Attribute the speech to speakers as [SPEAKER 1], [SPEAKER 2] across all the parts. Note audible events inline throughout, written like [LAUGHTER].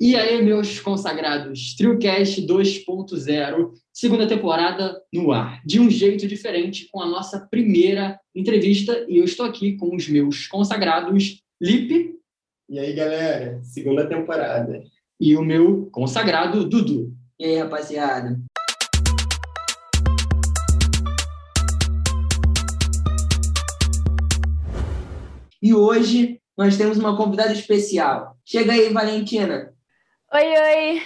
[SPEAKER 1] E aí, meus consagrados, TrioCast 2.0, segunda temporada no ar, de um jeito diferente, com a nossa primeira entrevista. E eu estou aqui com os meus consagrados, Lipe.
[SPEAKER 2] E aí, galera, segunda temporada.
[SPEAKER 1] E o meu consagrado, Dudu.
[SPEAKER 3] E aí, rapaziada? E hoje nós temos uma convidada especial. Chega aí, Valentina.
[SPEAKER 4] Oi, oi.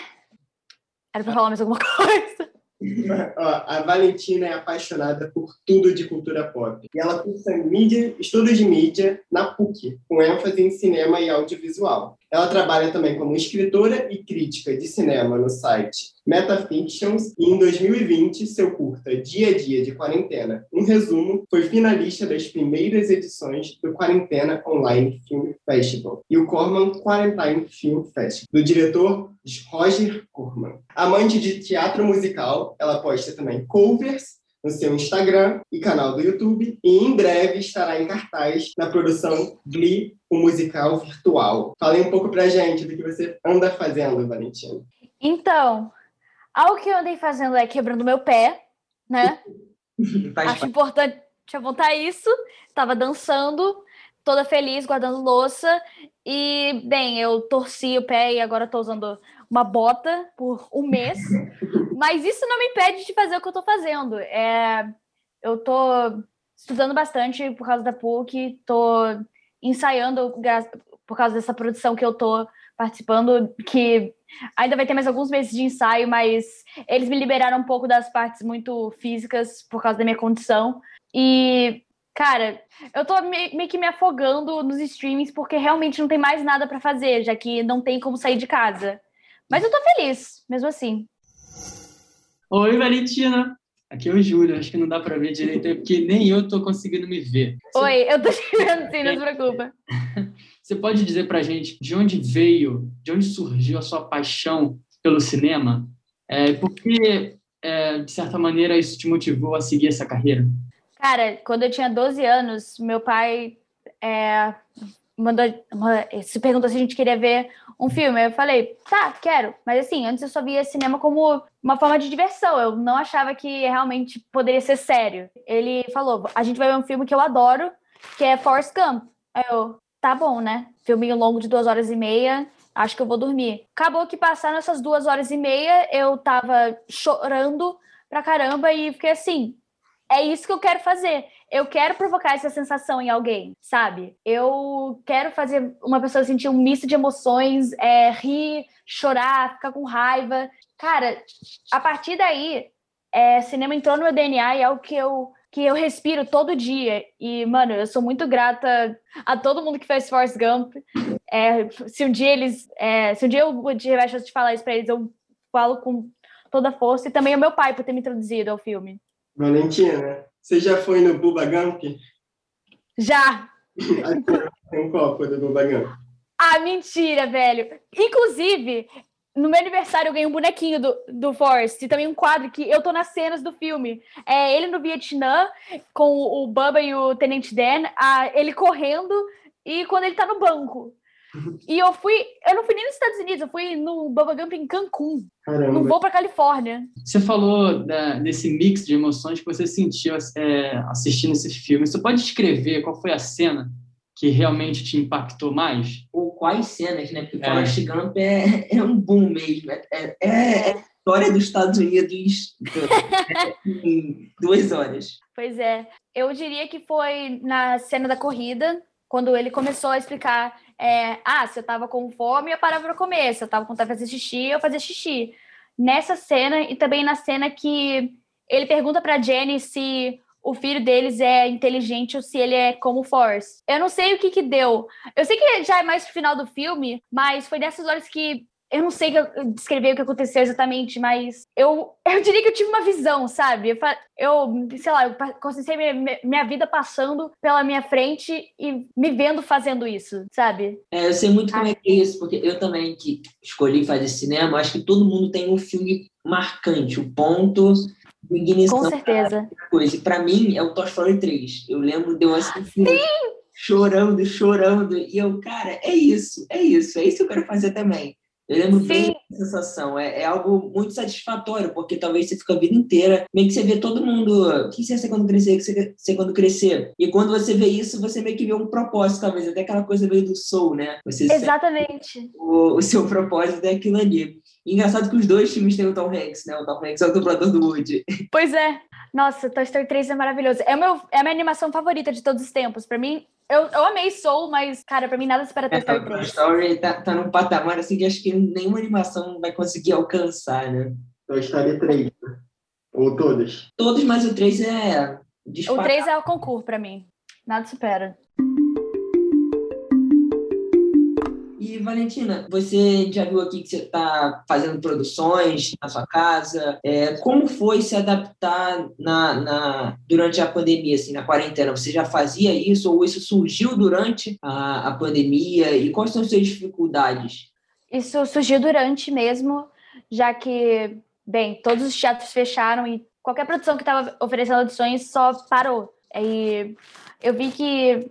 [SPEAKER 4] Era pra falar mais alguma coisa? [LAUGHS]
[SPEAKER 2] Ó, a Valentina é apaixonada por tudo de cultura pop. E ela cursa mídia, estudos de mídia na PUC, com ênfase em cinema e audiovisual. Ela trabalha também como escritora e crítica de cinema no site Metafictions e em 2020 seu curta Dia a Dia de Quarentena, um resumo, foi finalista das primeiras edições do Quarentena Online Film Festival e o Corman Quarantine Film Festival, do diretor Roger Corman. Amante de teatro musical, ela posta também covers no seu Instagram e canal do YouTube e em breve estará em cartaz na produção Glee, o musical virtual. Fale um pouco pra gente do que você anda fazendo, Valentina.
[SPEAKER 4] Então, algo que eu andei fazendo é quebrando meu pé, né? [LAUGHS] Acho importante apontar isso. Tava dançando, toda feliz, guardando louça. E, bem, eu torci o pé e agora tô usando uma bota por um mês. [LAUGHS] Mas isso não me impede de fazer o que eu tô fazendo. É, eu tô estudando bastante por causa da PUC, tô ensaiando por causa dessa produção que eu tô participando, que ainda vai ter mais alguns meses de ensaio, mas eles me liberaram um pouco das partes muito físicas por causa da minha condição. E, cara, eu tô meio que me afogando nos streamings porque realmente não tem mais nada para fazer, já que não tem como sair de casa. Mas eu tô feliz, mesmo assim.
[SPEAKER 1] Oi, Valentina. Aqui é o Júlio, acho que não dá para ver direito, é porque nem eu tô conseguindo me ver.
[SPEAKER 4] Oi, eu tô te vendo sim, não se preocupa. [LAUGHS]
[SPEAKER 1] Você pode dizer pra gente de onde veio, de onde surgiu a sua paixão pelo cinema? É, por que, é, de certa maneira, isso te motivou a seguir essa carreira?
[SPEAKER 4] Cara, quando eu tinha 12 anos, meu pai é, mandou, se perguntou se a gente queria ver um filme. Eu falei, tá, quero. Mas assim, antes eu só via cinema como uma forma de diversão. Eu não achava que realmente poderia ser sério. Ele falou, a gente vai ver um filme que eu adoro, que é Forrest Gump. Aí eu, tá bom, né? Filminho longo de duas horas e meia. Acho que eu vou dormir. Acabou que passaram essas duas horas e meia, eu tava chorando pra caramba e fiquei assim, é isso que eu quero fazer. Eu quero provocar essa sensação em alguém, sabe? Eu quero fazer uma pessoa sentir um misto de emoções, é, rir, chorar, ficar com raiva. Cara, a partir daí, é, cinema entrou no meu DNA e é o que eu que eu respiro todo dia. E, mano, eu sou muito grata a todo mundo que fez Forrest Gump. É, se um dia eles. É, se um dia eu tiver a chance de falar isso pra eles, eu falo com toda a força. E também o meu pai por ter me introduzido ao filme.
[SPEAKER 2] Valentina, você já foi no Bubba Gump?
[SPEAKER 4] Já!
[SPEAKER 2] Tem um copo do Bubba Gump.
[SPEAKER 4] Ah, mentira, velho. Inclusive, no meu aniversário eu ganhei um bonequinho do, do Forrest e também um quadro que eu tô nas cenas do filme. É ele no Vietnã, com o, o Bubba e o Tenente Dan, a, ele correndo e quando ele tá no banco. E eu fui, eu não fui nem nos Estados Unidos, eu fui no Bubba Gump em Cancún. Caramba. Não vou para Califórnia.
[SPEAKER 1] Você falou da, desse mix de emoções que você sentiu é, assistindo esse filme. Você pode descrever qual foi a cena que realmente te impactou mais?
[SPEAKER 3] Ou quais cenas, né? Porque é. Forrest Gump é, é um boom mesmo. É, é, é, a história dos Estados Unidos em duas horas.
[SPEAKER 4] Pois é. Eu diria que foi na cena da corrida, quando ele começou a explicar é, ah, se eu tava com fome, eu parava para comer. Se eu tava com vontade de fazer xixi, eu fazia xixi. Nessa cena e também na cena que ele pergunta para Jenny se o filho deles é inteligente ou se ele é como Force. Eu não sei o que que deu. Eu sei que já é mais pro final do filme, mas foi nessas horas que eu não sei descrever o que aconteceu exatamente, mas eu, [LAUGHS] eu diria que eu tive uma visão, sabe? Eu, eu sei lá, eu consegui minha, minha vida passando pela minha frente e me vendo fazendo isso, sabe?
[SPEAKER 3] É, eu sei muito como é que é isso, porque eu também que escolhi fazer cinema, acho que todo mundo tem um filme marcante, o ponto
[SPEAKER 4] de ignição. Com certeza.
[SPEAKER 3] Coisa. E pra mim é o Toy Story 3. Eu lembro de eu assistir chorando, chorando, e eu, cara, é isso, é isso, é isso que eu quero fazer também Eu lembro Sim. bem dessa sensação. É, é, algo muito satisfatório, porque talvez você fica a vida inteira, meio que você vê todo mundo. O que você ia ser quando crescer? O que você ia ser quando crescer? E quando você vê isso, você meio que vê um propósito, talvez. Até aquela coisa meio do soul, né? Você
[SPEAKER 4] Exatamente.
[SPEAKER 3] O, o, seu propósito é aquilo ali. E engraçado que os dois filmes têm o Tom Hanks, né? O Tom Hanks é o dublador do Woody.
[SPEAKER 4] Pois é. Nossa, Toy Story 3 é maravilhoso. É, meu, é a minha animação favorita de todos os tempos. Para mim, eu, eu amei Soul, mas, cara, pra mim nada espera Toy Story 3. Toy
[SPEAKER 3] Story tá, tá num patamar assim que acho que nenhuma animação vai conseguir alcançar, né?
[SPEAKER 2] Toy Story 3, né? Ou todas?
[SPEAKER 3] Todos, mas o 3 é.
[SPEAKER 4] Disparado. O 3 é o concurso pra mim. Nada supera.
[SPEAKER 3] Valentina, você já viu aqui que você está fazendo produções na sua casa. É, como foi se adaptar na, na, durante a pandemia, assim, na quarentena? Você já fazia isso ou isso surgiu durante a, a pandemia? E quais são as suas dificuldades?
[SPEAKER 4] Isso surgiu durante mesmo, já que, bem, todos os teatros fecharam e qualquer produção que estava oferecendo audições só parou. E eu vi que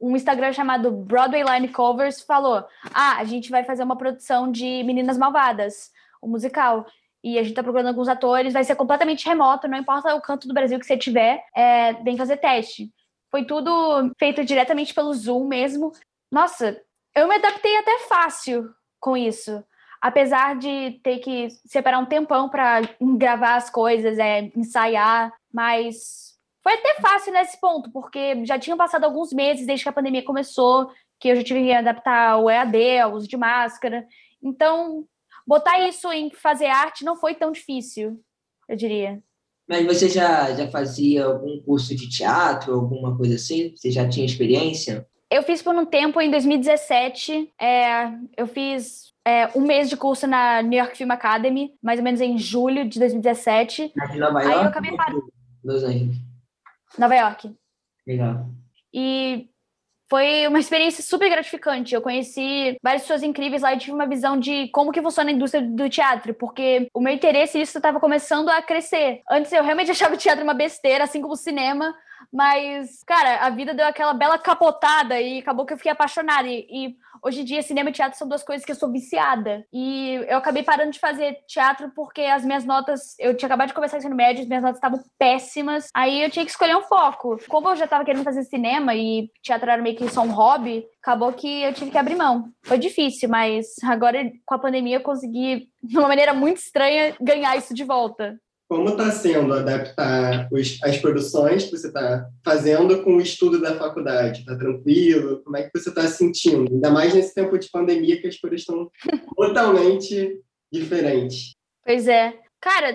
[SPEAKER 4] um Instagram chamado Broadway Line Covers falou: Ah, a gente vai fazer uma produção de Meninas Malvadas, um musical. E a gente tá procurando alguns atores, vai ser completamente remoto, não importa o canto do Brasil que você tiver, é, vem fazer teste. Foi tudo feito diretamente pelo Zoom mesmo. Nossa, eu me adaptei até fácil com isso. Apesar de ter que separar um tempão para gravar as coisas, é, ensaiar, mas foi até fácil nesse ponto, porque já tinham passado alguns meses desde que a pandemia começou, que eu já tive que adaptar ao EAD, ao uso de máscara. Então, botar isso em fazer arte não foi tão difícil, eu diria.
[SPEAKER 3] Mas você já, já fazia algum curso de teatro, alguma coisa assim? Você já tinha experiência?
[SPEAKER 4] Eu fiz por um tempo, em 2017. É, eu fiz é, um mês de curso na New York Film Academy, mais ou menos em julho de 2017.
[SPEAKER 3] Na Nova York? Aí eu acabei parando. Los Angeles.
[SPEAKER 4] Nova York.
[SPEAKER 3] Legal.
[SPEAKER 4] E foi uma experiência super gratificante. Eu conheci várias pessoas incríveis lá e tive uma visão de como que funciona a indústria do teatro, porque o meu interesse nisso estava começando a crescer. Antes eu realmente [LAUGHS] achava o teatro uma besteira, assim como o cinema, mas, cara, a vida deu aquela bela capotada e acabou que eu fiquei apaixonada. E, e, hoje em dia, cinema e teatro são duas coisas que eu sou viciada. E eu acabei parando de fazer teatro porque as minhas notas. Eu tinha acabado de começar ensino médio, as minhas notas estavam péssimas. Aí eu tinha que escolher um foco. Como eu já estava querendo fazer cinema e teatro era meio que só um hobby, acabou que eu tive que abrir mão. Foi difícil, mas agora com a pandemia eu consegui, de uma maneira muito estranha, ganhar isso de volta.
[SPEAKER 2] Como está sendo adaptar os, as produções que você está fazendo com o estudo da faculdade? Está tranquilo? Como é que você está sentindo? Ainda mais nesse tempo de pandemia que as coisas estão [LAUGHS] totalmente diferentes.
[SPEAKER 4] Pois é. Cara,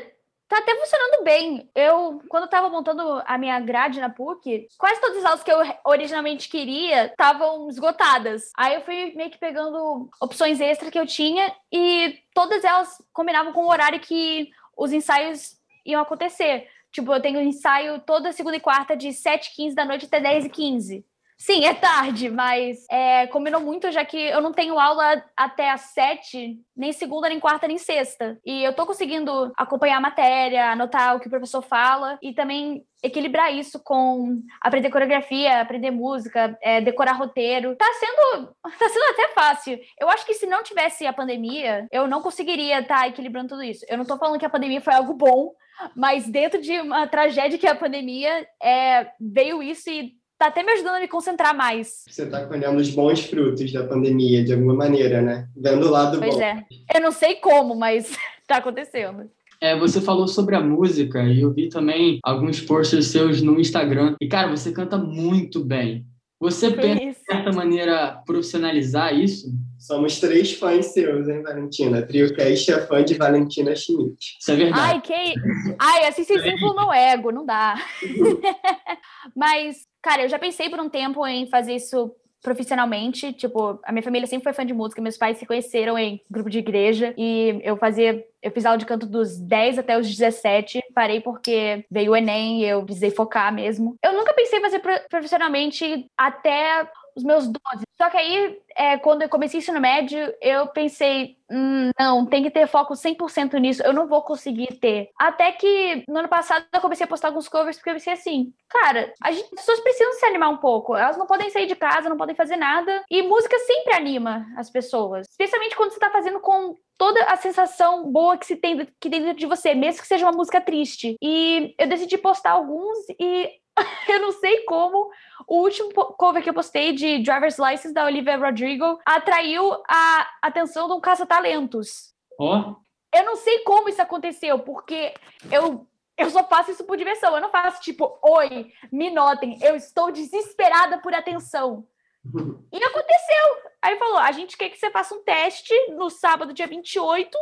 [SPEAKER 4] tá até funcionando bem. Eu, quando estava montando a minha grade na PUC, quase todas as aulas que eu originalmente queria estavam esgotadas. Aí eu fui meio que pegando opções extras que eu tinha e todas elas combinavam com o horário que os ensaios iam acontecer. Tipo, eu tenho ensaio toda segunda e quarta de 7h15 da noite até 10h15. Sim, é tarde, mas é, combinou muito, já que eu não tenho aula até às sete, nem segunda, nem quarta, nem sexta. E eu tô conseguindo acompanhar a matéria, anotar o que o professor fala e também equilibrar isso com aprender coreografia, aprender música, é, decorar roteiro. Tá sendo, tá sendo até fácil. Eu acho que se não tivesse a pandemia, eu não conseguiria estar tá equilibrando tudo isso. Eu não tô falando que a pandemia foi algo bom, mas dentro de uma tragédia que é a pandemia, é, veio isso e tá até me ajudando a me concentrar mais.
[SPEAKER 2] Você tá colhendo os bons frutos da pandemia, de alguma maneira, né? Vendo o lado
[SPEAKER 4] pois
[SPEAKER 2] bom.
[SPEAKER 4] Pois é. Eu não sei como, mas [LAUGHS] tá acontecendo.
[SPEAKER 1] É, você falou sobre a música e eu vi também alguns posts seus no Instagram. E, cara, você canta muito bem. Você pensa, certa maneira, profissionalizar isso?
[SPEAKER 2] Somos três fãs seus, hein, Valentina? TrioCast é fã de Valentina Schmidt.
[SPEAKER 1] Isso é verdade.
[SPEAKER 4] Ai, que... Ai assim vocês inflam meu ego, não dá. [LAUGHS] Mas, cara, eu já pensei por um tempo em fazer isso profissionalmente, tipo, a minha família sempre foi fã de música, meus pais se conheceram em grupo de igreja e eu fazia, eu fiz aula de canto dos 10 até os 17, parei porque veio o ENEM e eu precisei focar mesmo. Eu nunca pensei em fazer profissionalmente até os meus 12. Só que aí, é, quando eu comecei ensino médio, eu pensei, hum, não, tem que ter foco 100% nisso, eu não vou conseguir ter. Até que no ano passado eu comecei a postar alguns covers porque eu pensei assim, cara, gente, as pessoas precisam se animar um pouco, elas não podem sair de casa, não podem fazer nada, e música sempre anima as pessoas, especialmente quando você tá fazendo com toda a sensação boa que se tem que tem dentro de você, mesmo que seja uma música triste. E eu decidi postar alguns e [LAUGHS] eu não sei como o último cover que eu postei de Driver's License da Olivia Rodrigo atraiu a atenção de um caça-talentos.
[SPEAKER 1] Ó. Oh.
[SPEAKER 4] Eu não sei como isso aconteceu, porque eu eu só faço isso por diversão. Eu não faço tipo, oi, me notem, eu estou desesperada por atenção. [LAUGHS] E aconteceu. Aí falou: a gente quer que você faça um teste no sábado, dia 28,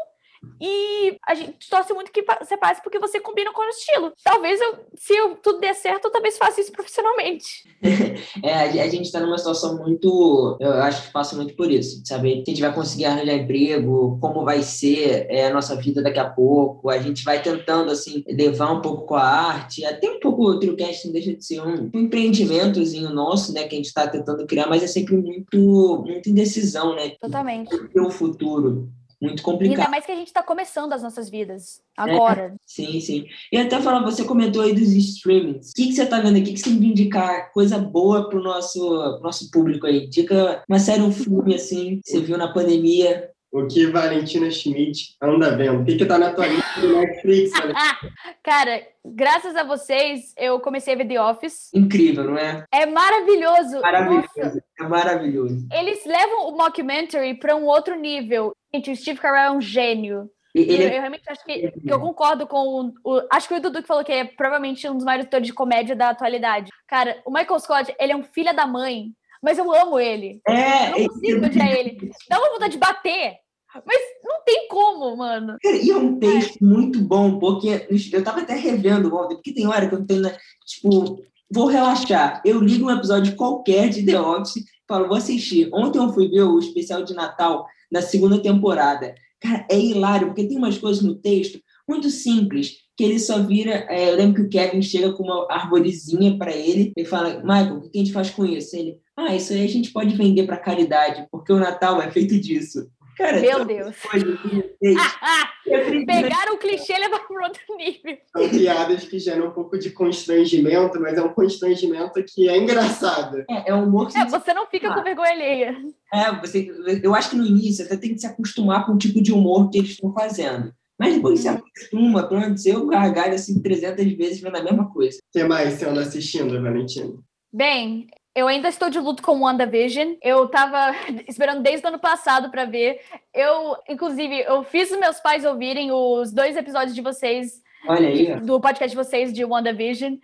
[SPEAKER 4] e a gente torce muito que você passe porque você combina com o estilo. Talvez eu, se eu, tudo der certo, eu talvez faça isso profissionalmente. [LAUGHS]
[SPEAKER 3] é, a gente está numa situação muito. Eu acho que passa muito por isso, saber que a gente vai conseguir arranjar emprego, como vai ser é, a nossa vida daqui a pouco. A gente vai tentando, assim, levar um pouco com a arte, até um pouco o Trilcast não deixa de ser um, um empreendimentozinho nosso, né, que a gente está tentando criar, mas é sempre muito, muita indecisão, né?
[SPEAKER 4] Totalmente.
[SPEAKER 3] O futuro muito complicado.
[SPEAKER 4] Ainda mais que a gente está começando as nossas vidas agora. É,
[SPEAKER 3] sim, sim. E até falar, você comentou aí dos streamings. O que, que você está vendo aqui? O que você tem que indicar? Coisa boa para o nosso, nosso público aí. Dica uma série, um filme assim, que você viu na pandemia.
[SPEAKER 2] O que Valentina Schmidt anda vendo? O que, que tá na tua lista do Netflix? [LAUGHS]
[SPEAKER 4] Cara, graças a vocês, eu comecei a ver The Office.
[SPEAKER 3] Incrível, não é?
[SPEAKER 4] É maravilhoso.
[SPEAKER 3] Maravilhoso. Nossa. É maravilhoso.
[SPEAKER 4] Eles levam o mockumentary para um outro nível. Gente, o Steve Carell é um gênio.
[SPEAKER 3] Ele...
[SPEAKER 4] Eu, eu, realmente acho que, que, eu concordo com o, o, Acho que o Dudu que falou que é provavelmente um dos maiores atores de comédia da atualidade. Cara, o Michael Scott, ele é um filho da mãe, mas eu amo ele.
[SPEAKER 3] É,
[SPEAKER 4] eu não consigo odiar ele. Dá uma vontade de bater. Mas não tem como, mano.
[SPEAKER 3] e é um texto é. muito bom, porque eu tava até revendo ontem, porque tem hora que eu tenho, né, tipo, vou relaxar. Eu ligo um episódio qualquer de The Office, falo, vou assistir. Ontem eu fui ver o especial de Natal da segunda temporada. Cara, é hilário, porque tem umas coisas no texto muito simples, que ele só vira. É, eu lembro que o Kevin chega com uma arvorezinha para ele e fala: Michael, o que a gente faz com isso? Ele, ah, isso aí a gente pode vender para caridade, porque o Natal é feito disso.
[SPEAKER 4] Cara, Meu Deus. [LAUGHS] Pegaram o clichê e levaram para outro nível.
[SPEAKER 2] São piadas que geram um pouco de constrangimento, mas é um constrangimento que é engraçado.
[SPEAKER 3] É, é um humor que
[SPEAKER 4] é, você não fica ah. com vergonha alheia.
[SPEAKER 3] É, você, eu acho que no início você tem que se acostumar com o tipo de humor que eles estão fazendo. Mas depois você uhum. acostuma, pelo menos eu gargalho assim 300 vezes vendo a mesma coisa. O
[SPEAKER 2] que mais você anda assistindo, Valentina?
[SPEAKER 4] Bem, eu ainda estou de luto com WandaVision. Eu tava [LAUGHS] esperando desde o ano passado para ver. Eu, inclusive, eu fiz os meus pais ouvirem os dois episódios de vocês.
[SPEAKER 3] Aí,
[SPEAKER 4] do podcast de vocês de WandaVision.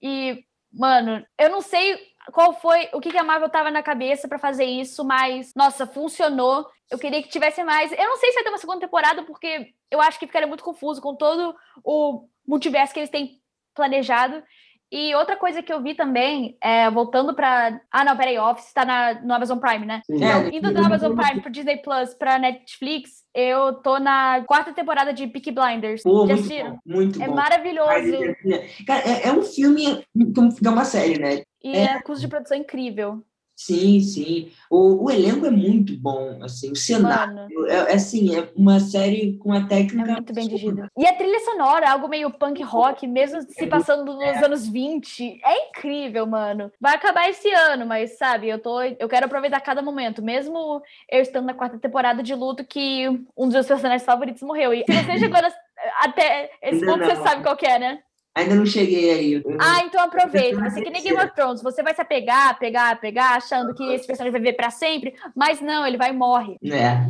[SPEAKER 4] E, mano, eu não sei qual foi, o que, que a Marvel tava na cabeça para fazer isso, mas, nossa, funcionou. Eu queria que tivesse mais. Eu não sei se vai ter uma segunda temporada, porque eu acho que ficaria muito confuso com todo o multiverso que eles têm planejado. E outra coisa que eu vi também, é, voltando para. Ah, não, peraí, Office está na, no Amazon Prime, né? Sim. É, indo do Amazon Prime pro Disney Plus pra Netflix, eu tô na quarta temporada de Peaky Blinders.
[SPEAKER 3] Pô, muito bom, muito
[SPEAKER 4] é
[SPEAKER 3] bom.
[SPEAKER 4] maravilhoso.
[SPEAKER 3] Cara, é, é, um filme, é uma série, né?
[SPEAKER 4] E é, é custo de produção incrível.
[SPEAKER 3] Sim, sim. O, o elenco é muito bom, assim, o cenário. É, é, assim, é uma série com uma técnica.
[SPEAKER 4] É muito bem dirigida. E a trilha sonora, algo meio punk rock, mesmo se passando nos é. anos 20. É incrível, mano. Vai acabar esse ano, mas sabe, eu tô. Eu quero aproveitar cada momento, mesmo eu estando na quarta temporada de luto, que um dos meus personagens favoritos morreu. E se você [LAUGHS] chegou até esse ponto, você sabe qual é, né?
[SPEAKER 3] Ainda não cheguei aí.
[SPEAKER 4] Ah, então aproveita. Você que nem Game of Thrones, você vai se apegar, pegar, pegar, achando que esse personagem vai viver para sempre, mas não, ele vai e morre.
[SPEAKER 3] É.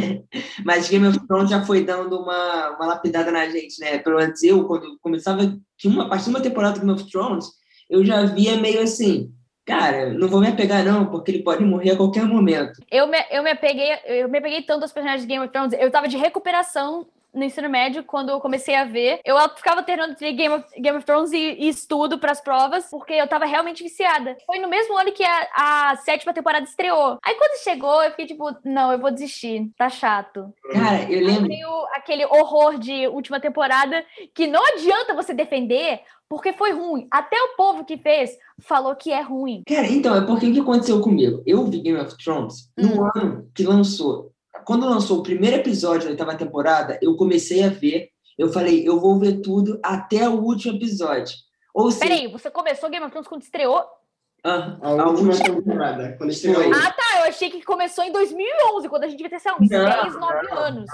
[SPEAKER 3] [LAUGHS] mas Game of Thrones já foi dando uma, uma lapidada na gente, né? Pelo menos eu, quando começava, tinha uma, a partir de uma temporada do Game of Thrones, eu já via meio assim, cara, não vou me apegar não, porque ele pode morrer a qualquer momento.
[SPEAKER 4] Eu me, eu me apeguei, eu me apeguei tanto aos personagens de Game of Thrones, eu tava de recuperação no ensino médio, quando eu comecei a ver. Eu ficava terminando Game of, Game of Thrones e, e estudo pras provas, porque eu tava realmente viciada. Foi no mesmo ano que a, a sétima temporada estreou. Aí quando chegou, eu fiquei tipo, não, eu vou desistir. Tá chato.
[SPEAKER 3] Cara, eu lembro.
[SPEAKER 4] Aí veio aquele horror de última temporada que não adianta você defender, porque foi ruim. Até o povo que fez falou que é ruim.
[SPEAKER 3] Cara, então, é porque o que aconteceu comigo? Eu vi Game of Thrones no
[SPEAKER 4] Hum.
[SPEAKER 3] ano que lançou. Quando lançou o primeiro episódio da oitava temporada, eu comecei a ver. Eu falei, eu vou ver tudo até o último episódio. Ou seja,
[SPEAKER 4] Peraí, você começou Game of Thrones quando estreou?
[SPEAKER 3] ah,
[SPEAKER 2] A
[SPEAKER 3] a
[SPEAKER 2] última temporada, quando estreou.
[SPEAKER 4] Ah, tá. Eu achei que começou em 2011, quando a gente devia ter, sei lá, uns
[SPEAKER 3] Não,
[SPEAKER 4] 10, 9
[SPEAKER 3] não,
[SPEAKER 4] anos.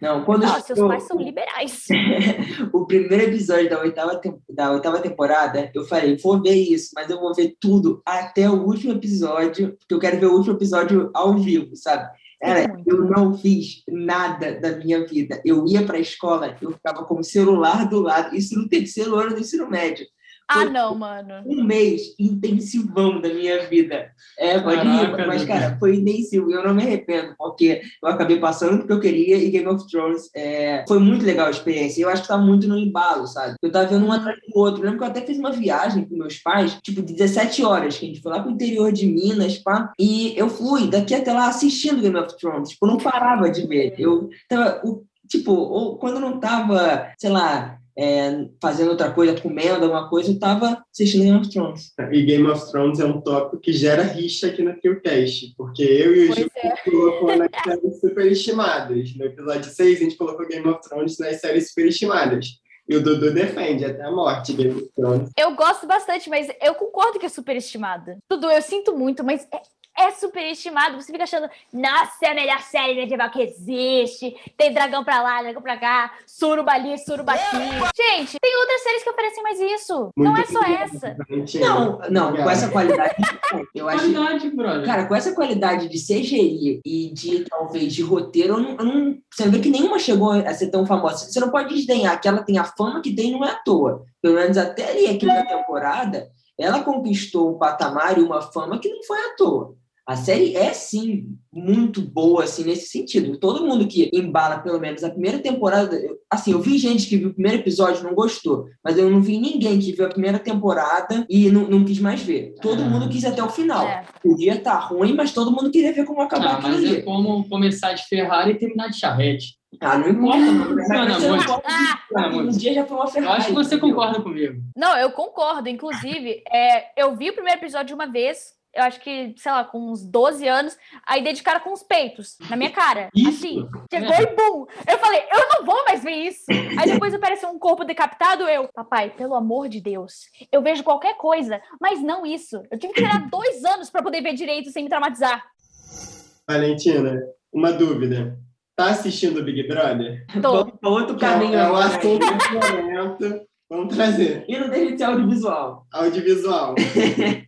[SPEAKER 3] Não, quando
[SPEAKER 4] Nossa, seus
[SPEAKER 3] estreou
[SPEAKER 4] pais são liberais. [LAUGHS]
[SPEAKER 3] o primeiro episódio da oitava, tem- da oitava temporada, eu falei, vou ver isso, mas eu vou ver tudo até o último episódio, porque eu quero ver o último episódio ao vivo, sabe? Cara,
[SPEAKER 4] muito.
[SPEAKER 3] eu não fiz nada da minha vida. Eu ia para a escola, eu ficava com o celular do lado, isso no terceiro ano do ensino médio.
[SPEAKER 4] Ah, não, mano.
[SPEAKER 3] Um mês intensivão da minha vida. É, pode rir,
[SPEAKER 1] Caraca,
[SPEAKER 3] mas, cara, foi intensivo. e Eu não me arrependo, porque eu acabei passando porque eu queria e Game of Thrones é, foi muito legal a experiência. Eu acho que tá muito no embalo, sabe? Eu tava vendo um atrás do outro. Eu lembro que eu até fiz uma viagem com meus pais, tipo, de 17 horas, que a gente foi lá pro interior de Minas, pá, e eu fui daqui até lá assistindo Game of Thrones. Tipo, eu não parava de ver. Eu tava, o- tipo, ou quando eu não tava, sei lá, é, fazendo outra coisa, comendo alguma coisa, eu tava assistindo Game of Thrones.
[SPEAKER 2] E Game of Thrones é um tópico que gera rixa aqui no Philcast, porque eu e o Gil
[SPEAKER 4] é. [LAUGHS]
[SPEAKER 2] colocou nas séries superestimadas. No episódio 6, a gente colocou Game of Thrones nas séries superestimadas. E o Dudu defende até a morte Game of Thrones.
[SPEAKER 4] Eu gosto bastante, mas eu concordo que é superestimada. Tudo, eu sinto muito, mas é, é superestimado. Você fica achando, nossa, é a melhor série medieval que existe. Tem dragão pra lá, dragão pra cá, surubali, surubati. Gente, tem outras séries que oferecem mais isso. não é
[SPEAKER 2] Muito
[SPEAKER 4] só essa.
[SPEAKER 3] Não, não, com essa qualidade. [LAUGHS] Eu acho.
[SPEAKER 1] Qualidade, brother.
[SPEAKER 3] Cara, com essa qualidade de CGI e de, talvez, de roteiro, eu não, eu não- Você vê que nenhuma chegou a ser tão famosa. Você não pode desdenhar que ela tem a fama que tem, não é à toa. Pelo menos até ali, a quinta temporada, ela conquistou um patamar e uma fama que não foi à toa. A série é, sim, muito boa, assim, nesse sentido. Todo mundo que embala, pelo menos, a primeira temporada... eu- assim, eu vi gente que viu o primeiro episódio e não gostou, mas eu não vi ninguém que viu a primeira temporada e não, não quis mais ver. Todo
[SPEAKER 1] Ah.
[SPEAKER 3] mundo quis até o final.
[SPEAKER 4] É.
[SPEAKER 3] Podia estar ruim, mas todo mundo queria ver como acabar
[SPEAKER 1] Ah,
[SPEAKER 3] aquilo
[SPEAKER 1] mas é como começar de Ferrari e terminar de charrete.
[SPEAKER 3] Ah, não importa, não pode-
[SPEAKER 4] Ah,
[SPEAKER 3] Um dia já foi uma
[SPEAKER 1] Eu
[SPEAKER 3] Ferrari.
[SPEAKER 1] acho que você
[SPEAKER 3] entendeu?
[SPEAKER 1] concorda comigo.
[SPEAKER 4] Não, eu concordo. Inclusive, é, eu vi o primeiro episódio uma vez, eu acho que, sei lá, com uns 12 anos, aí dei de cara com os peitos na minha cara.
[SPEAKER 1] Isso.
[SPEAKER 4] Assim, chegou e bum! Eu falei, eu não vou mais ver isso. Aí depois apareceu um corpo decapitado, eu, papai, pelo amor de Deus, eu vejo qualquer coisa, mas não isso. Eu tive que esperar dois anos pra poder ver direito sem me traumatizar.
[SPEAKER 2] Valentina, uma dúvida. Tá assistindo o Big Brother?
[SPEAKER 4] Tô.
[SPEAKER 3] Vamos pra outro
[SPEAKER 2] Que é,
[SPEAKER 3] caminho.
[SPEAKER 2] é o
[SPEAKER 3] agora.
[SPEAKER 2] assunto do momento. Vamos trazer.
[SPEAKER 3] E de ser audiovisual.
[SPEAKER 2] Audiovisual. [LAUGHS]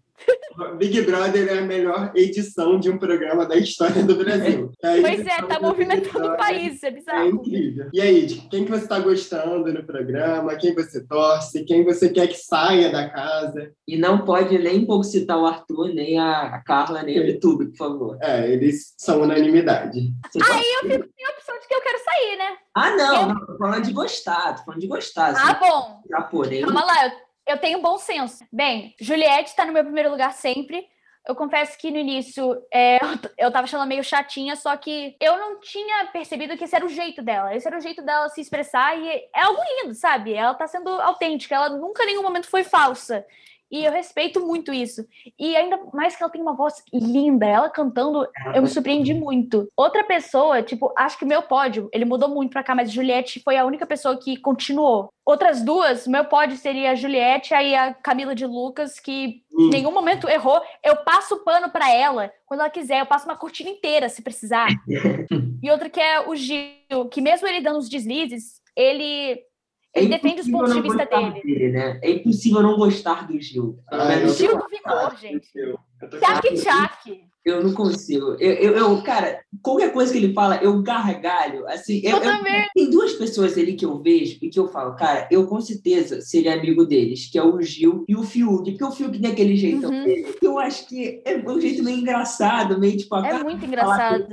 [SPEAKER 2] Big Brother é a melhor edição de um programa da história do Brasil. A [LAUGHS]
[SPEAKER 4] Pois é, tá
[SPEAKER 2] do
[SPEAKER 4] movimentando o país, isso é
[SPEAKER 2] É
[SPEAKER 4] bizarro.
[SPEAKER 2] incrível. E aí, de quem que você está gostando no programa? Quem você torce? Quem você quer que saia da casa?
[SPEAKER 3] E não pode nem um pouco citar o Arthur, nem a Carla, nem a tudo, por favor.
[SPEAKER 2] É, eles são unanimidade.
[SPEAKER 3] Você pode-
[SPEAKER 4] Tem a opção de que eu quero sair, né?
[SPEAKER 3] Ah, não, não, tô falando de gostar, tô falando de gostar.
[SPEAKER 4] Ah,
[SPEAKER 3] Assim,
[SPEAKER 4] bom.
[SPEAKER 3] já porém.
[SPEAKER 4] Calma lá, eu, eu tenho bom senso. Bem, Juliette tá no meu primeiro lugar sempre. Eu confesso que no início é, eu tava achando ela meio chatinha, só que eu não tinha percebido que esse era o jeito dela. Esse era o jeito dela se expressar e é algo lindo, sabe? Ela tá sendo autêntica, ela nunca em nenhum momento foi falsa. E eu respeito muito isso. E ainda mais que ela tem uma voz linda, ela cantando, eu me surpreendi muito. Outra pessoa, tipo, acho que meu pódio, ele mudou muito pra cá, mas Juliette foi a única pessoa que continuou. Outras duas, meu pódio seria a Juliette e a Camila de Lucas, que
[SPEAKER 2] Hum.
[SPEAKER 4] em nenhum momento errou. Eu passo o pano pra ela quando ela quiser, eu passo uma cortina inteira se precisar. [LAUGHS] e outra que é o Gil, que mesmo ele dando os deslizes, ele, ele defende os
[SPEAKER 3] impossível
[SPEAKER 4] pontos de vista
[SPEAKER 3] gostar
[SPEAKER 4] dele.
[SPEAKER 3] né? É impossível não gostar do Gil.
[SPEAKER 2] Ah, eu-
[SPEAKER 4] Gil do Vigor, gente.
[SPEAKER 2] Eu, eu.
[SPEAKER 3] Eu não consigo. Eu, eu, eu, cara, qualquer coisa que ele fala, eu gargalho. Assim, eu,
[SPEAKER 4] Eu
[SPEAKER 3] eu-
[SPEAKER 4] também.
[SPEAKER 3] tem duas pessoas ali que eu vejo e que eu falo, cara, eu com certeza seria amigo deles, que é o Gil e o Fiuk. Porque o Fiuk tem aquele jeitão
[SPEAKER 4] Uhum.
[SPEAKER 3] dele, que eu acho que é um jeito meio engraçado, meio tipo a
[SPEAKER 4] É
[SPEAKER 3] Carla
[SPEAKER 4] muito engraçado.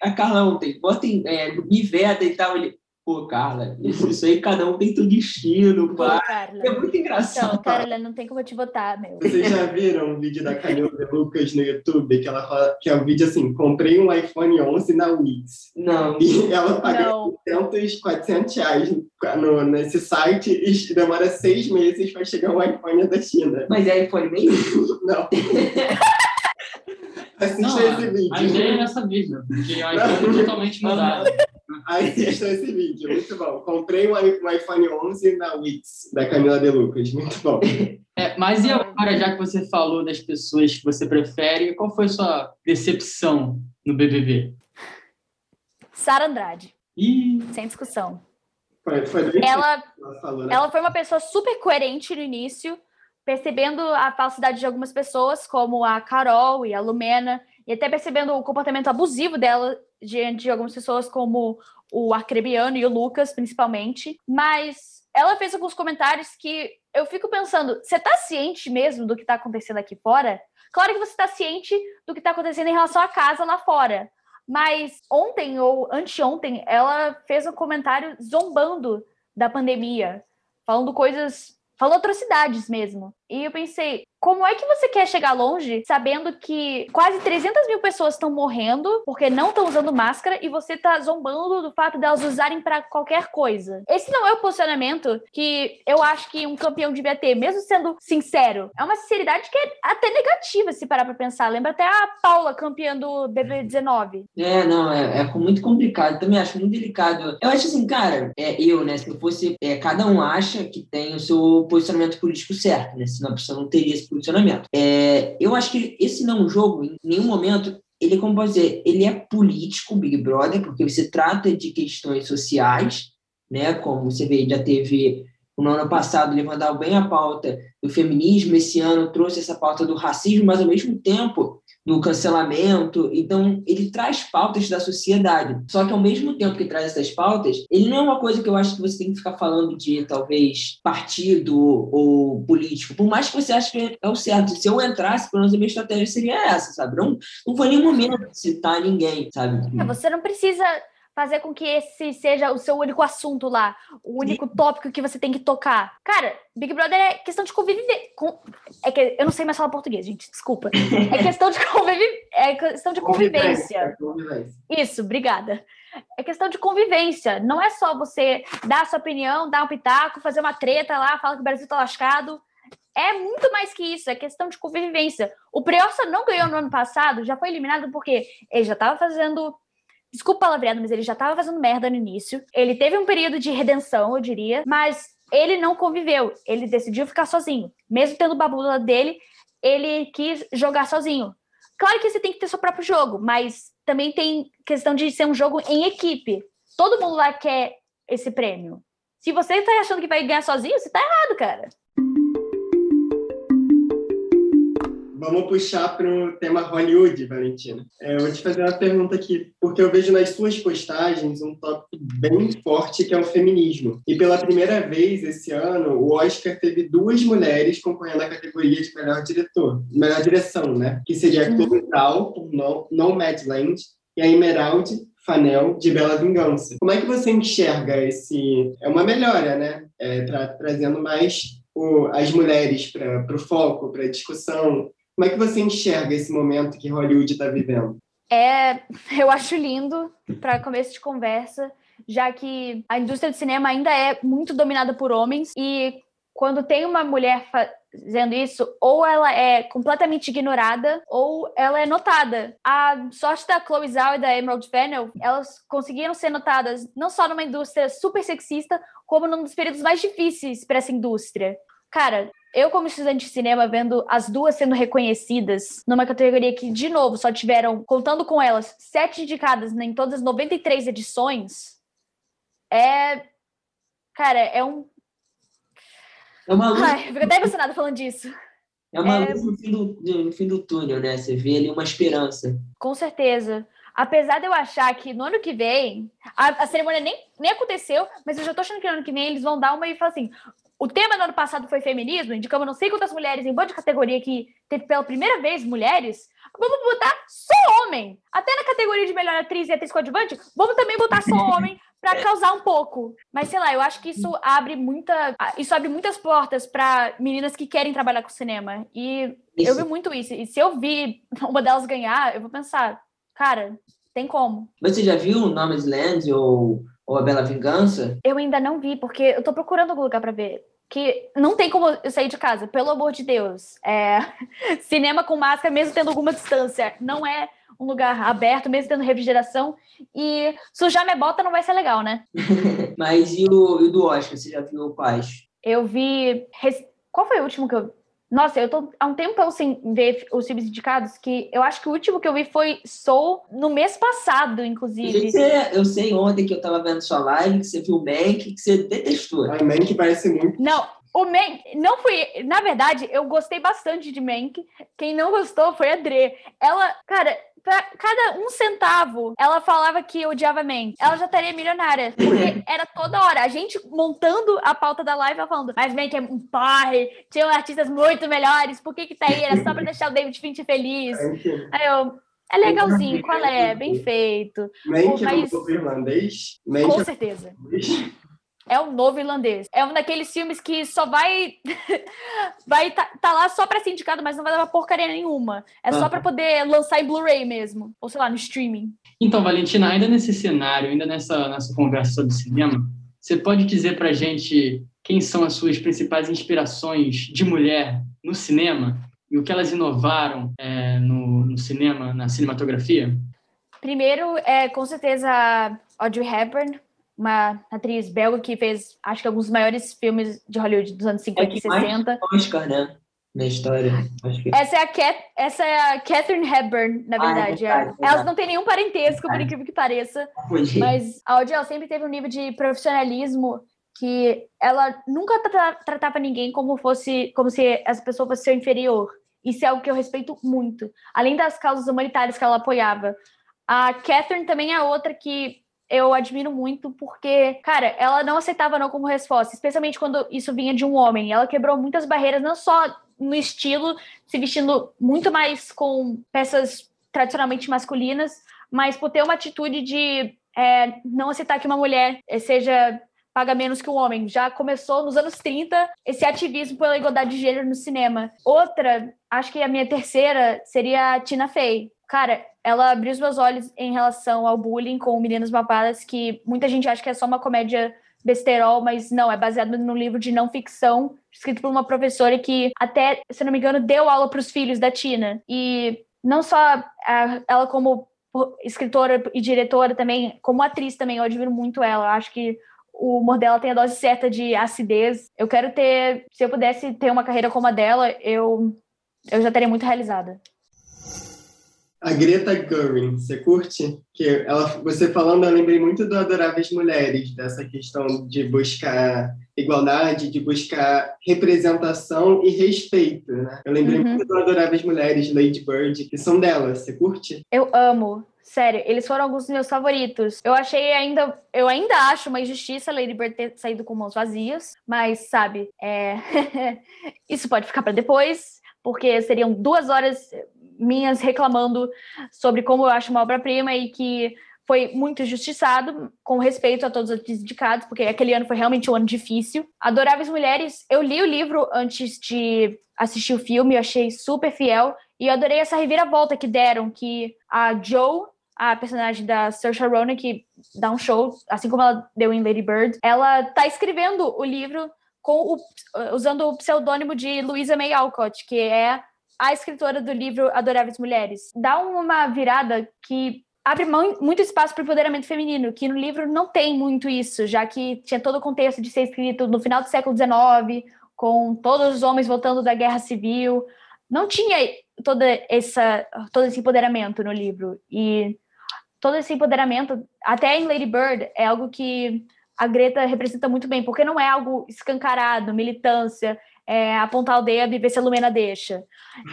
[SPEAKER 3] A Carla ontem, botem, é, me veda e tal, ele. Pô, Carla, isso, isso aí cada um tem seu destino, pá.
[SPEAKER 4] Carla.
[SPEAKER 3] É muito engraçado.
[SPEAKER 4] Então, Carla, não tem como eu te votar, meu.
[SPEAKER 2] Vocês já viram um vídeo da Camila de Lucas no YouTube? Que ela fala que é um vídeo assim: comprei um iPhone 11 na Wix.
[SPEAKER 3] Não.
[SPEAKER 2] E ela paga
[SPEAKER 4] Não.
[SPEAKER 2] 300, 400 reais no, nesse site e demora seis meses para chegar um iPhone da China.
[SPEAKER 3] Mas é iPhone mesmo? [LAUGHS]
[SPEAKER 2] Não. [LAUGHS] Assista
[SPEAKER 1] Não,
[SPEAKER 2] esse
[SPEAKER 1] a
[SPEAKER 2] vídeo.
[SPEAKER 1] ideia é essa vídeo, porque a iPhone é totalmente [LAUGHS] mudada. [LAUGHS]
[SPEAKER 2] Assista esse vídeo, muito bom. Comprei um um iPhone 11 na Wix, da Camila De Lucas, muito bom.
[SPEAKER 1] É, mas e agora, já que você falou das pessoas que você prefere, qual foi a sua decepção no BBB?
[SPEAKER 4] Sara Andrade,
[SPEAKER 1] Ih,
[SPEAKER 4] sem discussão.
[SPEAKER 2] Foi, foi ela falou, né?
[SPEAKER 4] Ela foi uma pessoa super coerente no início, percebendo a falsidade de algumas pessoas, como a Carol e a Lumena, e até percebendo o comportamento abusivo dela diante de algumas pessoas, como o Arcrebiano e o Lucas, principalmente. Mas ela fez alguns comentários que eu fico pensando: você tá ciente mesmo do que tá acontecendo aqui fora? Claro que você tá ciente do que tá acontecendo em relação à casa lá fora. Mas ontem ou anteontem, ela fez um comentário zombando da pandemia, falando coisas, falando atrocidades mesmo. E eu pensei, como é que você quer chegar longe sabendo que quase 300 mil pessoas estão morrendo porque não estão usando máscara e você tá zombando do fato delas usarem para qualquer coisa? Esse não é o posicionamento que eu acho que um campeão devia ter, mesmo sendo sincero. É uma sinceridade que é até negativa se parar pra pensar. Lembra até a Paula, campeã do BB19.
[SPEAKER 3] É, não, é, é muito complicado. Também acho muito delicado. Eu acho assim, cara, é, eu, né, se eu fosse. É, cada um acha que tem o seu posicionamento político certo, né? Senão não teria esse posicionamento. É, eu acho que esse não é jogo, em nenhum momento, ele, como pode dizer, ele é político, Big Brother, porque você trata de questões sociais, né? Como você vê, já teve no ano passado levantava bem a pauta do feminismo, esse ano trouxe essa pauta do racismo, mas ao mesmo tempo do cancelamento. Então, ele traz pautas da sociedade. Só que ao mesmo tempo que traz essas pautas, ele não é uma coisa que eu acho que você tem que ficar falando de talvez partido ou político. Por mais que você ache que é o certo. Se eu entrasse, pelo menos a minha estratégia seria essa, sabe? Não, não foi nenhum momento citar ninguém, sabe?
[SPEAKER 4] É, você não precisa fazer com que esse seja o seu único assunto lá, o único tópico que você tem que tocar. Cara, Big Brother é questão de conviver. Com... É que eu não sei mais falar português, gente, desculpa. É questão de [LAUGHS] conviver, é questão de convivência.
[SPEAKER 2] Convivência.
[SPEAKER 4] Isso, obrigada. É questão de convivência. Não é só você dar a sua opinião, dar um pitaco, fazer uma treta lá, falar que o Brasil tá lascado. É muito mais que isso, é questão de convivência. O Prior só não ganhou no ano passado, já foi eliminado porque ele já tava fazendo desculpa o palavreado, mas ele já estava fazendo merda no início. Ele teve um período de redenção, eu diria, mas ele não conviveu. Ele decidiu ficar sozinho. Mesmo tendo o babula dele, ele quis jogar sozinho. Claro que você tem que ter seu próprio jogo, mas também tem questão de ser um jogo em equipe. Todo mundo lá quer esse prêmio. Se você está achando que vai ganhar sozinho, você está errado, cara.
[SPEAKER 2] Vamos puxar para o tema Hollywood, Valentina. É, eu vou te fazer uma pergunta aqui, porque eu vejo nas suas postagens um tópico bem forte que é o feminismo. E pela primeira vez esse ano, o Oscar teve duas mulheres concorrendo à categoria de melhor diretor, melhor direção, né? Que seria a Chloe Zhao, por No- Nomadland, e a Emerald Fanel, de Bela Vingança. Como é que você enxerga esse... É uma melhora, né? É, tra- trazendo mais o- as mulheres para o foco, para a discussão. Como é que você enxerga esse momento que Hollywood está vivendo?
[SPEAKER 4] É, eu acho lindo para começo de conversa, já que a indústria do cinema ainda é muito dominada por homens e quando tem uma mulher fazendo isso, ou ela é completamente ignorada ou ela é notada. A sorte da Chloe Zhao e da Emerald Fennel, elas conseguiram ser notadas não só numa indústria super sexista, como num dos períodos mais difíceis para essa indústria. Cara, eu, como estudante de cinema, vendo as duas sendo reconhecidas numa categoria que, de novo, só tiveram, contando com elas, sete indicadas em todas as 93 edições, é. Cara, é um.
[SPEAKER 3] É uma luz,
[SPEAKER 4] Ai, fico até emocionada falando disso.
[SPEAKER 3] é uma
[SPEAKER 4] é-
[SPEAKER 3] luz no, fim do, no fim do túnel, né? Você vê ali uma esperança.
[SPEAKER 4] Com certeza. Apesar de eu achar que no ano que vem, a, a cerimônia nem, nem aconteceu, mas eu já tô achando que no ano que vem eles vão dar uma e falar assim: o tema do ano passado foi feminismo, indicamos não sei quantas mulheres em bando de categoria que teve pela primeira vez mulheres. Vamos botar só homem. Até na categoria de melhor atriz e atriz coadjuvante, vamos também botar só [LAUGHS] homem para causar um pouco. Mas sei lá, eu acho que isso abre muita, isso abre muitas portas para meninas que querem trabalhar com cinema. E isso. eu vi muito isso. E se eu vi uma delas ganhar, eu vou pensar, cara, tem como.
[SPEAKER 3] Você já viu o Nomadland ou ou A Bela Vingança?
[SPEAKER 4] Eu ainda não vi, porque eu tô procurando algum lugar para ver que não tem como eu sair de casa, pelo amor de Deus. É, [LAUGHS] cinema com máscara, mesmo tendo alguma distância, não é um lugar aberto, mesmo tendo refrigeração. E sujar minha bota não vai ser legal, né? [LAUGHS]
[SPEAKER 3] Mas e o, e o do Oscar? Você já viu quais?
[SPEAKER 4] Eu vi. Qual foi o último que eu. Nossa, eu tô há um tempo sem ver os filmes indicados, que eu acho que o último que eu vi foi Soul no mês passado, inclusive.
[SPEAKER 3] Você, eu sei ontem que eu tava vendo sua live, que você viu o Mank, que você detestou.
[SPEAKER 2] O Mank parece muito...
[SPEAKER 4] Não, o Mank, não fui. Na verdade, eu gostei bastante de Mank. Quem não gostou foi a Dre. Ela, cara, pra cada um centavo, ela falava que odiava Mank. Ela já estaria milionária. Porque [COUGHS] era toda hora. A gente montando a pauta da live, ela falando, mas Mank é um pai, tinham artistas muito melhores, por que que tá aí? Era só pra deixar o David Finch feliz. Aí eu... É legalzinho, qual é? Bem feito.
[SPEAKER 2] Mank mas... é irlandês?
[SPEAKER 4] Mank Com certeza. É o novo irlandês. É um daqueles filmes que só vai [LAUGHS] vai tá, tá lá só para ser indicado, mas não vai dar porcaria nenhuma. É ah. só para poder lançar em Blu-ray mesmo, ou sei lá, no streaming.
[SPEAKER 1] Então, Valentina, ainda nesse cenário, ainda nessa nessa conversa sobre cinema, você pode dizer pra gente quem são as suas principais inspirações de mulher no cinema e o que elas inovaram é, no, no cinema, na cinematografia?
[SPEAKER 4] Primeiro, é com certeza Audrey Hepburn, uma atriz belga que fez, acho que alguns dos maiores filmes de Hollywood dos anos 50 é e 60.
[SPEAKER 3] Oscar, né? Na história.
[SPEAKER 4] Que... Essa, é a Cat, essa é a Catherine Hepburn, na verdade. Ah, é verdade, Elas não têm nenhum parentesco, por incrível que pareça. Mas a Audrey sempre teve um nível de profissionalismo que ela nunca tra tratava ninguém como fosse como se essa pessoa fosse seu inferior. Isso é algo que eu respeito muito. Além das causas humanitárias que ela apoiava. A Catherine também é outra que eu admiro muito porque, cara, ela não aceitava não como resposta, especialmente quando isso vinha de um homem. Ela quebrou muitas barreiras, não só no estilo, se vestindo muito mais com peças tradicionalmente masculinas, mas por ter uma atitude de é, não aceitar que uma mulher seja paga menos que um homem. Já começou nos anos 30 esse ativismo pela igualdade de gênero no cinema. Outra, acho que a minha terceira seria a Tina Fey. Cara, ela abriu os meus olhos em relação ao bullying com meninas mapadas, que muita gente acha que é só uma comédia besterol, mas não, é baseado num livro de não ficção, escrito por uma professora que até, se não me engano, deu aula para os filhos da Tina. E não só a, ela como escritora e diretora também, como atriz também, eu admiro muito ela. Eu acho que o humor dela tem a dose certa de acidez. Eu quero ter, se eu pudesse ter uma carreira como a dela, eu eu já estaria muito realizada.
[SPEAKER 2] A Greta Gerwig, você curte? Que ela, você falando, eu lembrei muito do Adoráveis Mulheres, dessa questão de buscar igualdade, de buscar representação e respeito, né? Eu lembrei uhum. muito do Adoráveis Mulheres, Lady Bird, que são delas. Você curte?
[SPEAKER 4] Eu amo. Sério, eles foram alguns dos meus favoritos. Eu achei ainda, eu ainda acho uma injustiça Lady Bird ter saído com mãos vazias, mas sabe, é... [LAUGHS] isso pode ficar para depois, porque seriam duas horas minhas reclamando sobre como eu acho uma obra-prima e que foi muito injustiçado, com respeito a todos os indicados, porque aquele ano foi realmente um ano difícil. Adoráveis Mulheres, eu li o livro antes de assistir o filme, eu achei super fiel, e eu adorei essa reviravolta que deram, que a Joe, a personagem da Saoirse Ronan, que dá um show, assim como ela deu em Lady Bird, ela tá escrevendo o livro com o, usando o pseudônimo de Louisa May Alcott, que é a escritora do livro Adoráveis Mulheres. Dá uma virada que abre muito espaço para o empoderamento feminino, que no livro não tem muito isso, já que tinha todo o contexto de ser escrito no final do século XIX, com todos os homens voltando da guerra civil. Não tinha toda essa, todo esse empoderamento no livro. E todo esse empoderamento, até em Lady Bird, é algo que a Greta representa muito bem, porque não é algo escancarado, militância, é, apontar o dedo e ver se a Lumena deixa.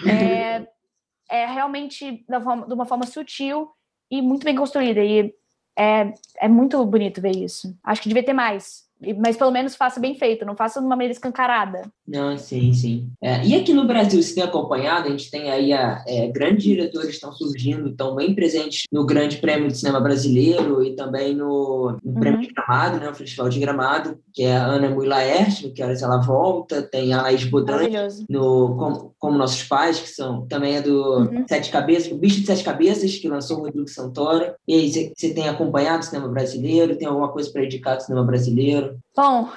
[SPEAKER 4] É, [LAUGHS] é realmente forma, de uma forma sutil e muito bem construída. E é, é muito bonito ver isso. Acho que devia ter mais. Mas pelo menos faça bem feito, não faça de uma maneira escancarada.
[SPEAKER 3] Não, sim, sim. É, e aqui no Brasil, se tem acompanhado, a gente tem aí a, é, grandes diretores estão surgindo, estão bem presentes no Grande Prêmio de Cinema Brasileiro e também no, no uhum. Prêmio de Gramado, né, o Festival de Gramado, que é a Ana Mui no Que Horas Ela Volta, tem a Laís Bodan, no como, como, Nossos Pais, que são também é do uhum. Sete Cabeças, o Bicho de Sete Cabeças, que lançou o Rodrigo Santoro. E aí, você tem acompanhado o cinema brasileiro? Tem alguma coisa para indicar do cinema brasileiro?
[SPEAKER 4] Bom,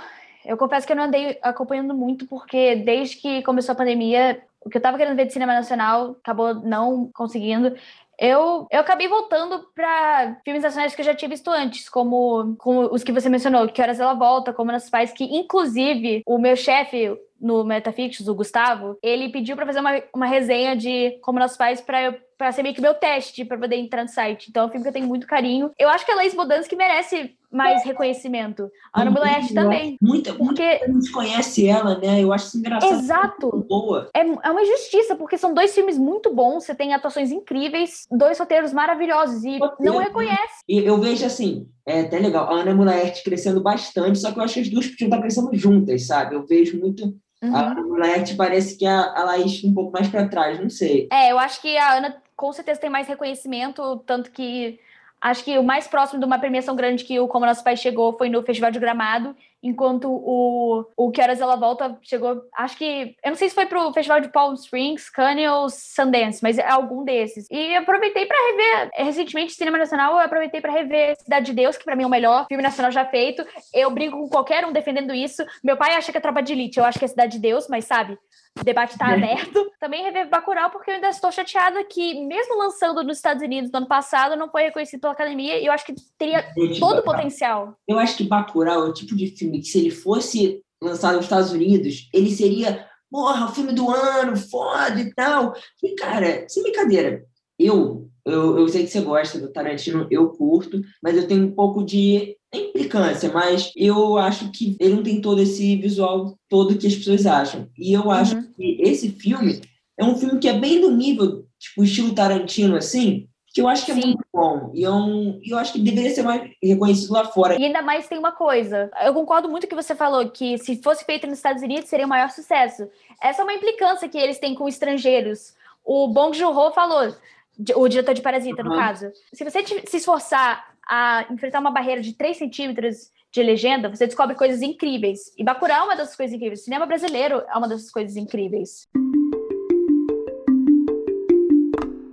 [SPEAKER 4] eu confesso que eu não andei acompanhando muito, porque desde que começou a pandemia, o que eu estava querendo ver de cinema nacional acabou não conseguindo. Eu, eu acabei voltando para filmes nacionais que eu já tinha visto antes, como, como os que você mencionou, Que Horas Ela Volta, Como Nossos Pais, que inclusive o meu chefe no Metafix, o Gustavo, ele pediu para fazer uma, uma resenha de Como Nossos Pais para para ser meio que meu teste para poder entrar no site. Então é um filme que eu tenho muito carinho. Eu acho que a Laís Bodansky merece mais reconhecimento. A Ana Bulaeste também.
[SPEAKER 3] Muita, porque muita gente conhece ela, né? Eu acho isso engraçado.
[SPEAKER 4] Exato. Boa. É, é uma injustiça, porque são dois filmes muito bons, você tem atuações incríveis, dois roteiros maravilhosos, e não reconhece.
[SPEAKER 3] E eu vejo assim, é até legal, a Ana Mulaerte crescendo bastante, só que eu acho que as duas podiam estar crescendo juntas, sabe? Eu vejo muito Uhum. A Laerte parece que a, a Laís um pouco mais para trás, não sei.
[SPEAKER 4] É, eu acho que a Ana com certeza tem mais reconhecimento, tanto que Acho que o mais próximo de uma premiação grande que o Como Nosso Pai chegou foi no Festival de Gramado, enquanto o, o Que Horas Ela Volta chegou, acho que, eu não sei se foi pro Festival de Palm Springs, Cannes ou Sundance, mas é algum desses. E aproveitei para rever, recentemente, Cinema Nacional, eu aproveitei para rever Cidade de Deus, que para mim é o melhor filme nacional já feito. Eu brinco com qualquer um defendendo isso. Meu pai acha que é Tropa de Elite, eu acho que é Cidade de Deus, mas sabe, o debate está [LAUGHS] aberto. Também rever Bacurau, porque eu ainda estou chateada que, mesmo lançando nos Estados Unidos no ano passado, não foi reconhecido pela academia e eu acho que teria todo o potencial.
[SPEAKER 3] Eu acho que Bacurau é o tipo de filme que, se ele fosse lançado nos Estados Unidos, ele seria, porra, o filme do ano, foda e tal. E, cara, sem brincadeira, eu, eu, eu sei que você gosta do Tarantino, eu curto, mas eu tenho um pouco de implicância, mas eu acho que ele não tem todo esse visual todo que as pessoas acham. E eu acho uhum. que esse filme é um filme que é bem do nível, tipo, estilo Tarantino, assim, que eu acho que é Sim. muito bom. E eu, é eu acho que deveria ser mais reconhecido lá fora.
[SPEAKER 4] E ainda mais tem uma coisa. Eu concordo muito com que você falou, que se fosse feito nos Estados Unidos, seria o maior sucesso. Essa é uma implicância que eles têm com estrangeiros. O Bong Joon-ho falou, o diretor de Parasita, uhum. no caso. Se você se esforçar a enfrentar uma barreira de 3 centímetros de legenda, você descobre coisas incríveis. E Bacurau é uma dessas coisas incríveis. O cinema brasileiro é uma dessas coisas incríveis.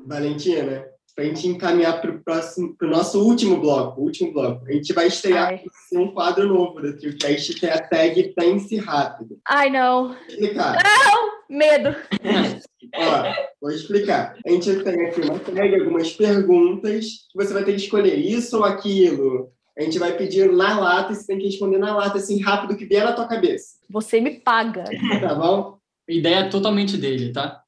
[SPEAKER 2] Valentina, para a gente encaminhar para o próximo, para o nosso último bloco, último bloco, a gente vai estrear um quadro novo da TrioCast, que é a tag Pense Rápido.
[SPEAKER 4] Ai, não.
[SPEAKER 2] Explicar.
[SPEAKER 4] Não! Medo. [LAUGHS]
[SPEAKER 2] Ó, vou explicar. A gente tem aqui uma tag, algumas perguntas, que você vai ter que escolher isso ou aquilo. A gente vai pedir na lata e você tem que responder na lata, assim, rápido, que vier na tua cabeça.
[SPEAKER 4] Você me paga.
[SPEAKER 2] Tá bom?
[SPEAKER 1] Ideia totalmente dele, tá?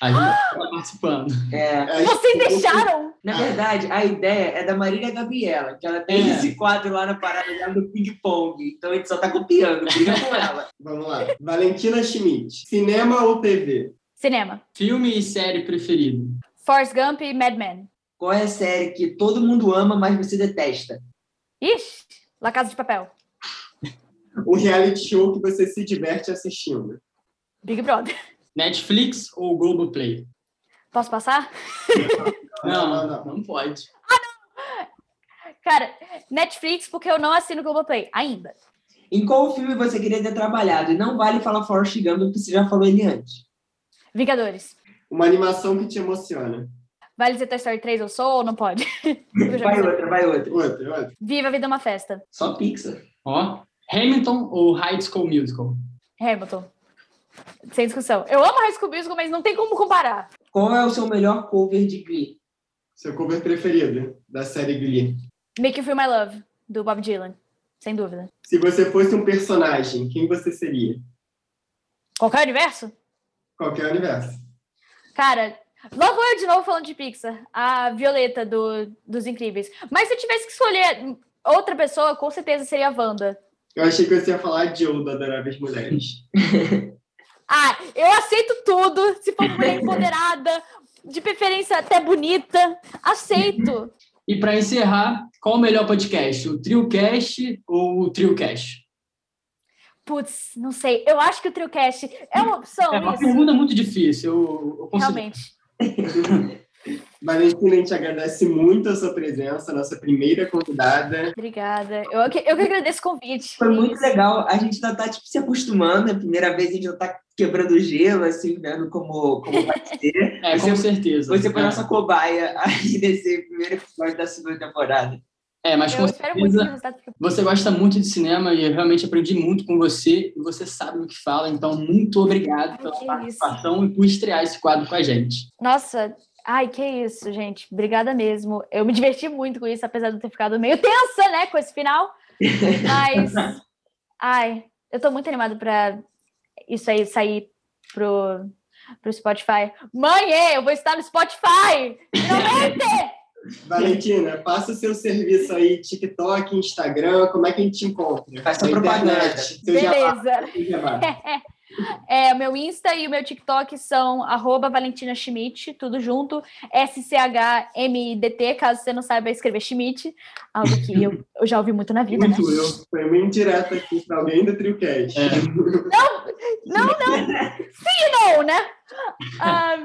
[SPEAKER 1] A gente está participando.
[SPEAKER 3] É.
[SPEAKER 4] Vocês deixaram?
[SPEAKER 3] Na verdade, a ideia é da Marília Gabriela, que ela tem é. esse quadro lá na parada dela do ping-pong. Então a gente só está copiando, briga com ela. [LAUGHS]
[SPEAKER 2] Vamos lá. Valentina Schmidt, cinema ou TV?
[SPEAKER 4] Cinema.
[SPEAKER 1] Filme e série preferido?
[SPEAKER 4] Forrest Gump e Mad Men.
[SPEAKER 3] Qual é a série que todo mundo ama, mas você detesta?
[SPEAKER 4] Ixi, La Casa de Papel.
[SPEAKER 2] O reality show que você se diverte assistindo?
[SPEAKER 4] Big Brother.
[SPEAKER 1] Netflix ou Globoplay?
[SPEAKER 4] Posso passar? [LAUGHS]
[SPEAKER 1] Não, não, não, não pode.
[SPEAKER 4] Ah, não! Cara, Netflix, porque eu não assino Globoplay ainda.
[SPEAKER 3] Em qual filme você queria ter trabalhado? E não vale falar Forrest Gump, porque você já falou ele antes.
[SPEAKER 4] Vingadores.
[SPEAKER 2] Uma animação que te emociona.
[SPEAKER 4] Vale dizer Toy Story 3 eu sou ou não pode? [LAUGHS]
[SPEAKER 3] vai outra, vai outra.
[SPEAKER 2] Outra, outra.
[SPEAKER 4] Viva a vida é uma festa.
[SPEAKER 3] Só Pixar.
[SPEAKER 1] Ó, Hamilton ou High School Musical?
[SPEAKER 4] Hamilton. Sem discussão. Eu amo High School Musical, mas não tem como comparar.
[SPEAKER 3] Qual é o seu melhor cover de Glee?
[SPEAKER 2] Seu cover preferido da série Glee?
[SPEAKER 4] Make You Feel My Love, do Bob Dylan. Sem dúvida.
[SPEAKER 2] Se você fosse um personagem, quem você seria?
[SPEAKER 4] Qualquer universo?
[SPEAKER 2] Qualquer universo.
[SPEAKER 4] Cara, vou eu de novo falando de Pixar. A Violeta do, dos Incríveis. Mas se eu tivesse que escolher outra pessoa, com certeza seria a Wanda.
[SPEAKER 2] Eu achei que você ia falar a Joe da Adoráveis Mulheres. [LAUGHS]
[SPEAKER 4] ah, eu aceito tudo. Se for [LAUGHS] mulher empoderada, de preferência até bonita, aceito.
[SPEAKER 1] E para encerrar, qual o melhor podcast? O TrioCast ou o TrioCast?
[SPEAKER 4] Putz, não sei. Eu acho que o TrioCast é uma opção.
[SPEAKER 1] É uma
[SPEAKER 4] isso.
[SPEAKER 1] pergunta muito difícil. Eu, eu
[SPEAKER 4] Realmente. [LAUGHS]
[SPEAKER 2] Valentina, a gente agradece muito a sua presença, nossa primeira convidada.
[SPEAKER 4] Obrigada. Eu que, eu que agradeço o convite.
[SPEAKER 3] Foi muito legal. A gente ainda tá tipo, se acostumando. É a primeira vez a gente já tá quebrando o gelo, assim, vendo como, como vai ser. [LAUGHS]
[SPEAKER 1] É, com certeza.
[SPEAKER 3] Você foi
[SPEAKER 1] É.
[SPEAKER 3] nossa cobaia [LAUGHS] aí nesse primeiro episódio da segunda temporada.
[SPEAKER 1] É, mas com
[SPEAKER 4] Eu espero muito que o
[SPEAKER 1] certeza você gosta muito de cinema e eu realmente aprendi muito com você e você sabe o que fala, então muito obrigado pela participação e por estrear esse quadro com a gente.
[SPEAKER 4] Nossa, ai, que isso, gente. Obrigada mesmo. Eu me diverti muito com isso, apesar de eu ter ficado meio tensa, né, com esse final. Mas, [LAUGHS] ai, eu tô muito animada pra isso aí sair pro, pro Spotify. Mãe, é, eu vou estar no Spotify! Finalmente! [LAUGHS]
[SPEAKER 2] Valentina, passa o seu serviço aí, TikTok, Instagram, como é que a gente te encontra?
[SPEAKER 3] Faz sua propaganda.
[SPEAKER 4] Beleza. [LAUGHS] É, o meu Insta e o meu TikTok são arroba Valentina Schmidt, tudo junto. S-C-H-M-I-D-T, caso você não saiba escrever Schmidt, algo que eu, eu já ouvi muito na vida, né?
[SPEAKER 2] Muito eu. Foi uma indireta aqui para alguém do TrioCast.
[SPEAKER 1] É.
[SPEAKER 4] Não, não. Sim e não, né? Ah,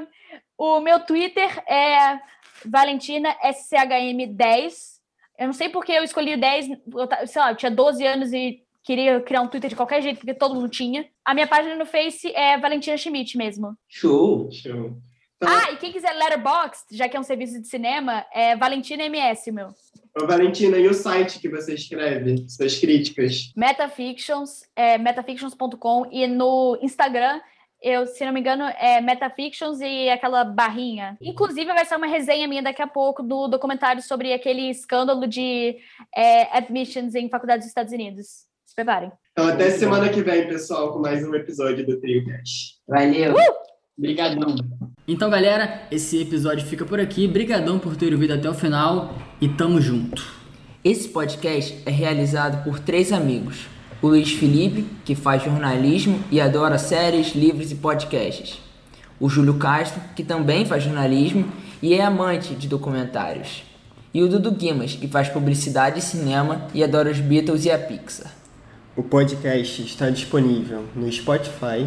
[SPEAKER 4] o meu Twitter é Valentina SCHM10. Eu não sei porque eu escolhi o 10. Eu, ta- sei lá, eu tinha 12 anos e queria criar um Twitter de qualquer jeito, porque todo mundo tinha. A minha página no Face é Valentina Schmidt mesmo.
[SPEAKER 3] Show!
[SPEAKER 2] Show. Então,
[SPEAKER 4] Ah, e quem quiser Letterboxd, já que é um serviço de cinema, é Valentina MS, meu.
[SPEAKER 2] ô, Valentina, e o site que você escreve? Suas críticas?
[SPEAKER 4] Metafictions, é metafictions.com e no Instagram, eu, se não me engano, é Metafictions e aquela barrinha. Inclusive, vai ser uma resenha minha daqui a pouco do documentário sobre aquele escândalo de é, admissions em faculdades dos Estados Unidos.
[SPEAKER 2] Então, até semana que vem, pessoal, com mais um episódio do TrioCast.
[SPEAKER 3] Valeu!
[SPEAKER 1] Brigadão. Então, galera, esse episódio fica por aqui. Brigadão por ter ouvido até o final e tamo junto.
[SPEAKER 3] Esse podcast é realizado por três amigos. O Luiz Felipe, que faz jornalismo e adora séries, livros e podcasts. O Júlio Castro, que também faz jornalismo e é amante de documentários. E o Dudu Guimas, que faz publicidade e cinema e adora os Beatles e a Pixar.
[SPEAKER 2] O podcast está disponível no Spotify,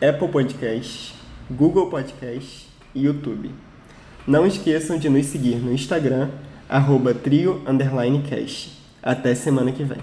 [SPEAKER 2] Apple Podcasts, Google Podcasts e YouTube. Não esqueçam de nos seguir no Instagram, arroba trio underline cast. Até semana que vem.